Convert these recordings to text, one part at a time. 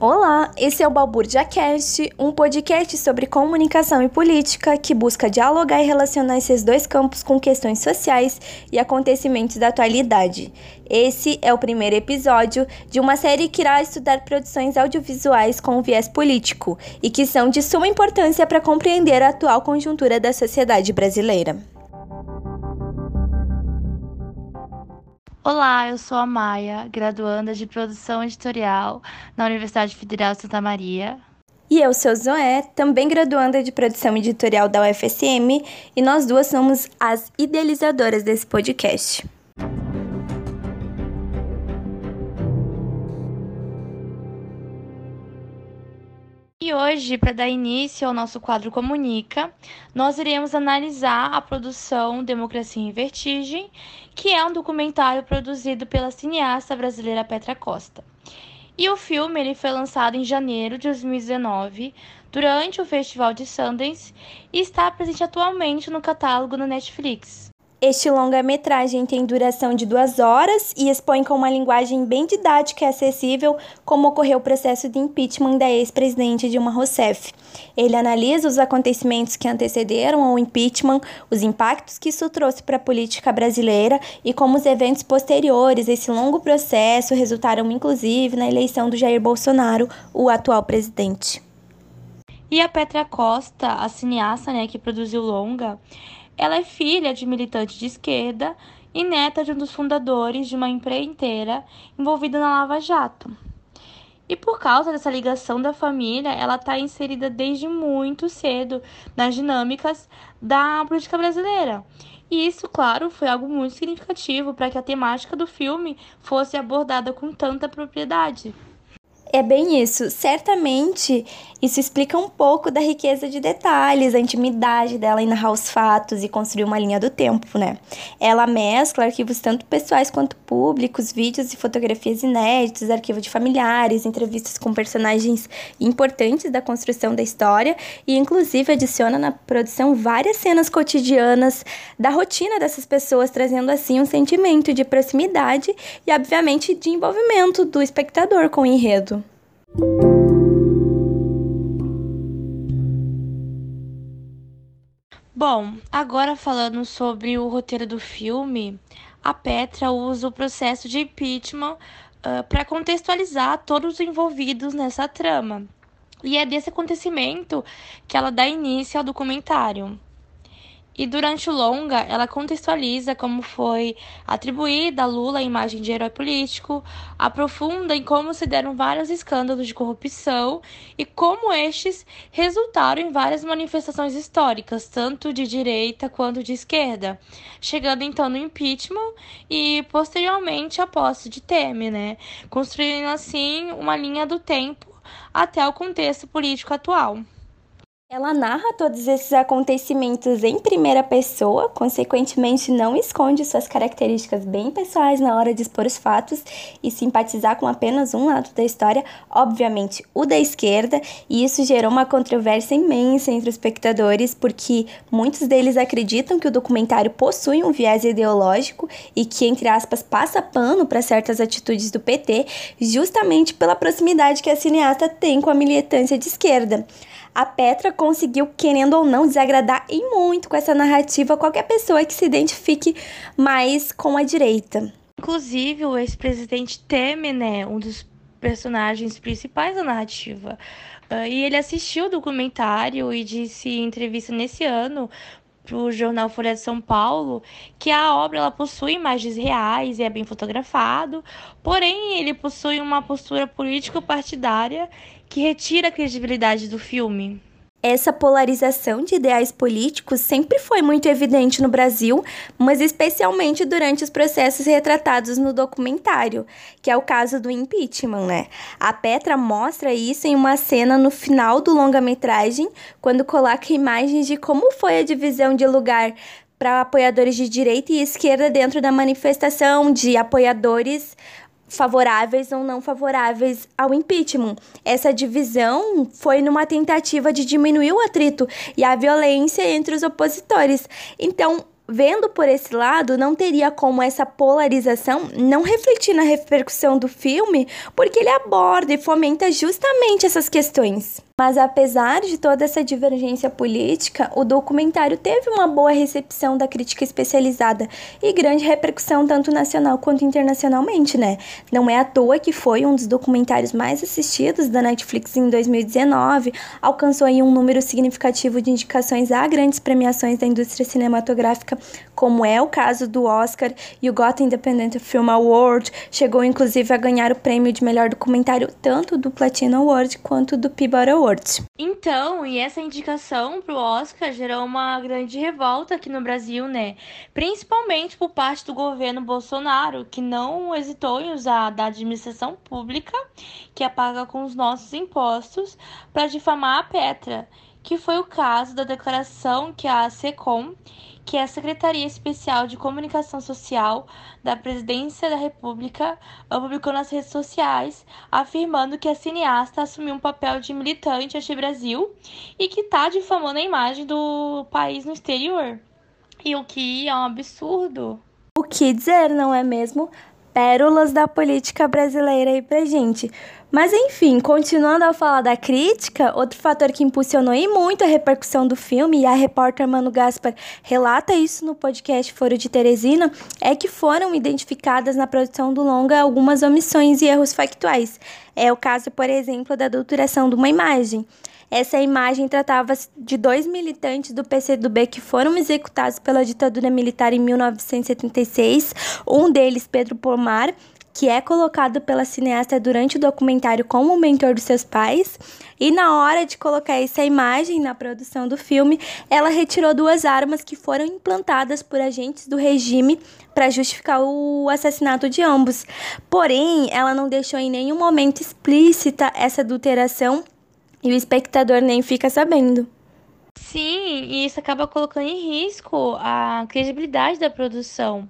Olá, esse é o Balbúrdia Cast, um podcast sobre comunicação e política que busca dialogar e relacionar esses dois campos com questões sociais e acontecimentos da atualidade. Esse é o primeiro episódio de uma série que irá estudar produções audiovisuais com viés político e que são de suma importância para compreender a atual conjuntura da sociedade brasileira. Olá, eu sou a Maia, graduanda de produção editorial na Universidade Federal de Santa Maria. E eu sou Zoé, também graduanda de produção editorial da UFSM, e nós duas somos as idealizadoras desse podcast. E hoje, para dar início ao nosso quadro Comunica, nós iremos analisar a produção Democracia em Vertigem, que é um documentário produzido pela cineasta brasileira Petra Costa. E o filme ele foi lançado em janeiro de 2019, durante o Festival de Sundance, e está presente atualmente no catálogo no Netflix. Este longa-metragem tem duração de duas horas e expõe com uma linguagem bem didática e acessível como ocorreu o processo de impeachment da ex-presidente Dilma Rousseff. Ele analisa os acontecimentos que antecederam ao impeachment, os impactos que isso trouxe para a política brasileira e como os eventos posteriores a esse longo processo resultaram inclusive na eleição do Jair Bolsonaro, o atual presidente. E a Petra Costa, a cineasta né, que produziu longa, ela é filha de militante de esquerda e neta de um dos fundadores de uma empreiteira envolvida na Lava Jato. E por causa dessa ligação da família, ela está inserida desde muito cedo nas dinâmicas da política brasileira. E isso, claro, foi algo muito significativo para que a temática do filme fosse abordada com tanta propriedade. É bem isso. Certamente isso explica um pouco da riqueza de detalhes, a intimidade dela em narrar os fatos e construir uma linha do tempo, né? Ela mescla arquivos tanto pessoais quanto públicos, vídeos e fotografias inéditos, arquivo de familiares, entrevistas com personagens importantes da construção da história e, inclusive, adiciona na produção várias cenas cotidianas da rotina dessas pessoas, trazendo assim um sentimento de proximidade e, obviamente, de envolvimento do espectador com o enredo. Bom, agora falando sobre o roteiro do filme, a Petra usa o processo de impeachment uh, para contextualizar todos os envolvidos nessa trama. E é desse acontecimento que ela dá início ao documentário. E durante o longa, ela contextualiza como foi atribuída a Lula a imagem de herói político, aprofunda em como se deram vários escândalos de corrupção e como estes resultaram em várias manifestações históricas, tanto de direita quanto de esquerda, chegando então no impeachment e posteriormente a posse de Temer, né? Construindo assim uma linha do tempo até o contexto político atual. Ela narra todos esses acontecimentos em primeira pessoa, consequentemente não esconde suas características bem pessoais na hora de expor os fatos e simpatizar com apenas um lado da história, obviamente o da esquerda, e isso gerou uma controvérsia imensa entre os espectadores, porque muitos deles acreditam que o documentário possui um viés ideológico e que, entre aspas, passa pano para certas atitudes do PT, justamente pela proximidade que a cineasta tem com a militância de esquerda a Petra conseguiu, querendo ou não, desagradar e muito com essa narrativa qualquer pessoa que se identifique mais com a direita. Inclusive, o ex-presidente Temer, né, um dos personagens principais da narrativa. Uh, e ele assistiu o documentário e disse em entrevista nesse ano para o jornal Folha de São Paulo que a obra ela possui imagens reais e é bem fotografado, porém ele possui uma postura político-partidária que retira a credibilidade do filme. Essa polarização de ideais políticos sempre foi muito evidente no Brasil, mas especialmente durante os processos retratados no documentário, que é o caso do impeachment, né? A Petra mostra isso em uma cena no final do longa-metragem, quando coloca imagens de como foi a divisão de lugar para apoiadores de direita e esquerda dentro da manifestação de apoiadores favoráveis ou não favoráveis ao impeachment. Essa divisão foi numa tentativa de diminuir o atrito e a violência entre os opositores. Então, vendo por esse lado, não teria como essa polarização não refletir na repercussão do filme, porque ele aborda e fomenta justamente essas questões. Mas apesar de toda essa divergência política, o documentário teve uma boa recepção da crítica especializada e grande repercussão tanto nacional quanto internacionalmente, né? Não é à toa que foi um dos documentários mais assistidos da Netflix em 2019, alcançou um número significativo de indicações a grandes premiações da indústria cinematográfica, como é o caso do Oscar e o Gotham Independent Film Award, chegou inclusive a ganhar o prêmio de melhor documentário tanto do Platinum Award quanto do Peabody Award. Então, e essa indicação pro Oscar gerou uma grande revolta aqui no Brasil, né? Principalmente por parte do governo Bolsonaro, que não hesitou em usar da administração pública, que é paga com os nossos impostos, para difamar a Petra, que foi o caso da declaração que a SECOM que a Secretaria Especial de Comunicação Social da Presidência da República publicou nas redes sociais, afirmando que a cineasta assumiu um papel de militante anti-Brasil e que está difamando a imagem do país no exterior. E o que é um absurdo. O que dizer, não é mesmo? pérolas da política brasileira aí pra gente. Mas enfim, continuando a falar da crítica, outro fator que impulsionou e muito a repercussão do filme, e a repórter Manu Gaspar relata isso no podcast Foro de Teresina, é que foram identificadas na produção do longa algumas omissões e erros factuais. É o caso, por exemplo, da adulteração de uma imagem. Essa imagem tratava de dois militantes do PCdoB que foram executados pela ditadura militar em 1976, um deles, Pedro Pomar, que é colocado pela cineasta durante o documentário como o mentor dos seus pais. E na hora de colocar essa imagem na produção do filme, ela retirou duas armas que foram implantadas por agentes do regime para justificar o assassinato de ambos. Porém, ela não deixou em nenhum momento explícita essa adulteração e o espectador nem fica sabendo. Sim, e isso acaba colocando em risco a credibilidade da produção,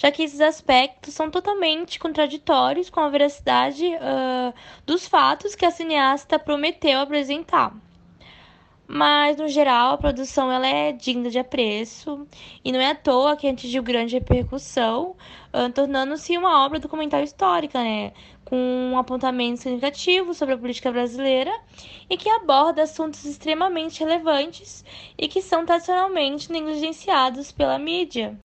já que esses aspectos são totalmente contraditórios com a veracidade uh, dos fatos que a cineasta prometeu apresentar. Mas, no geral, a produção ela é digna de apreço e não é à toa que atingiu grande repercussão, uh, tornando-se uma obra documental histórica, né? com um apontamento significativo sobre a política brasileira e que aborda assuntos extremamente relevantes e que são tradicionalmente negligenciados pela mídia.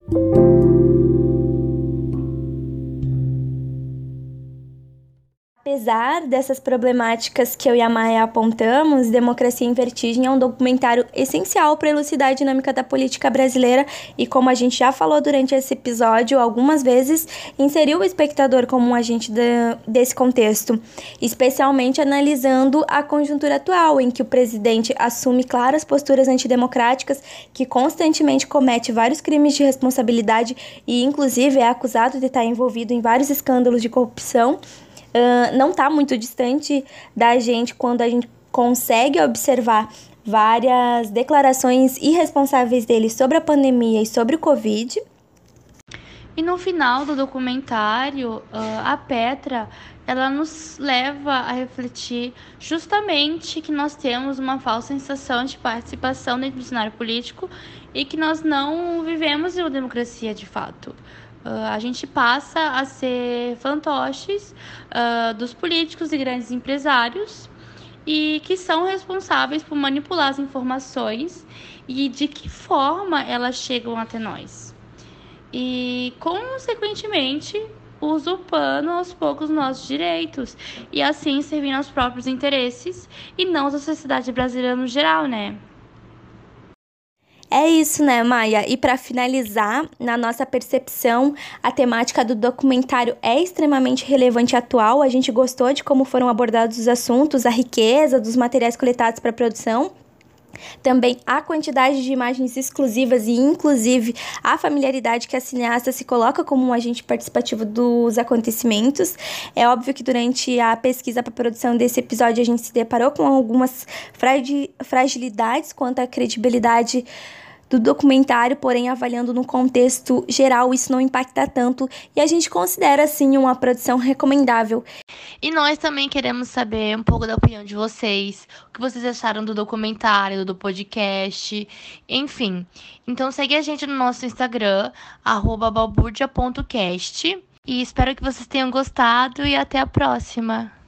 Apesar dessas problemáticas que eu e a Maia apontamos, Democracia em Vertigem é um documentário essencial para elucidar a dinâmica da política brasileira e, como a gente já falou durante esse episódio algumas vezes, inseriu o espectador como um agente de, desse contexto, especialmente analisando a conjuntura atual, em que o presidente assume claras posturas antidemocráticas, que constantemente comete vários crimes de responsabilidade e, inclusive, é acusado de estar envolvido em vários escândalos de corrupção não está muito distante da gente quando a gente consegue observar várias declarações irresponsáveis dele sobre a pandemia e sobre o Covid. E no final do documentário, a Petra ela nos leva a refletir justamente que nós temos uma falsa sensação de participação dentro do cenário político e que nós não vivemos uma democracia de fato. Uh, a gente passa a ser fantoches uh, dos políticos e grandes empresários e que são responsáveis por manipular as informações e de que forma elas chegam até nós. E, consequentemente, usurpando aos poucos nossos direitos e assim servindo aos próprios interesses e não da sociedade brasileira no geral, né? É isso, né, Maia? E para finalizar, na nossa percepção, a temática do documentário é extremamente relevante e atual. A gente gostou de como foram abordados os assuntos, a riqueza dos materiais coletados para produção. Também a quantidade de imagens exclusivas e, inclusive, a familiaridade que a cineasta se coloca como um agente participativo dos acontecimentos. É óbvio que durante a pesquisa para a produção desse episódio a gente se deparou com algumas fragilidades quanto à credibilidade do documentário, porém avaliando no contexto geral, isso não impacta tanto e a gente considera assim uma produção recomendável. E nós também queremos saber um pouco da opinião de vocês, o que vocês acharam do documentário, do podcast, enfim. Então segue a gente no nosso Instagram, balbúrdia.cast. E espero que vocês tenham gostado e até a próxima!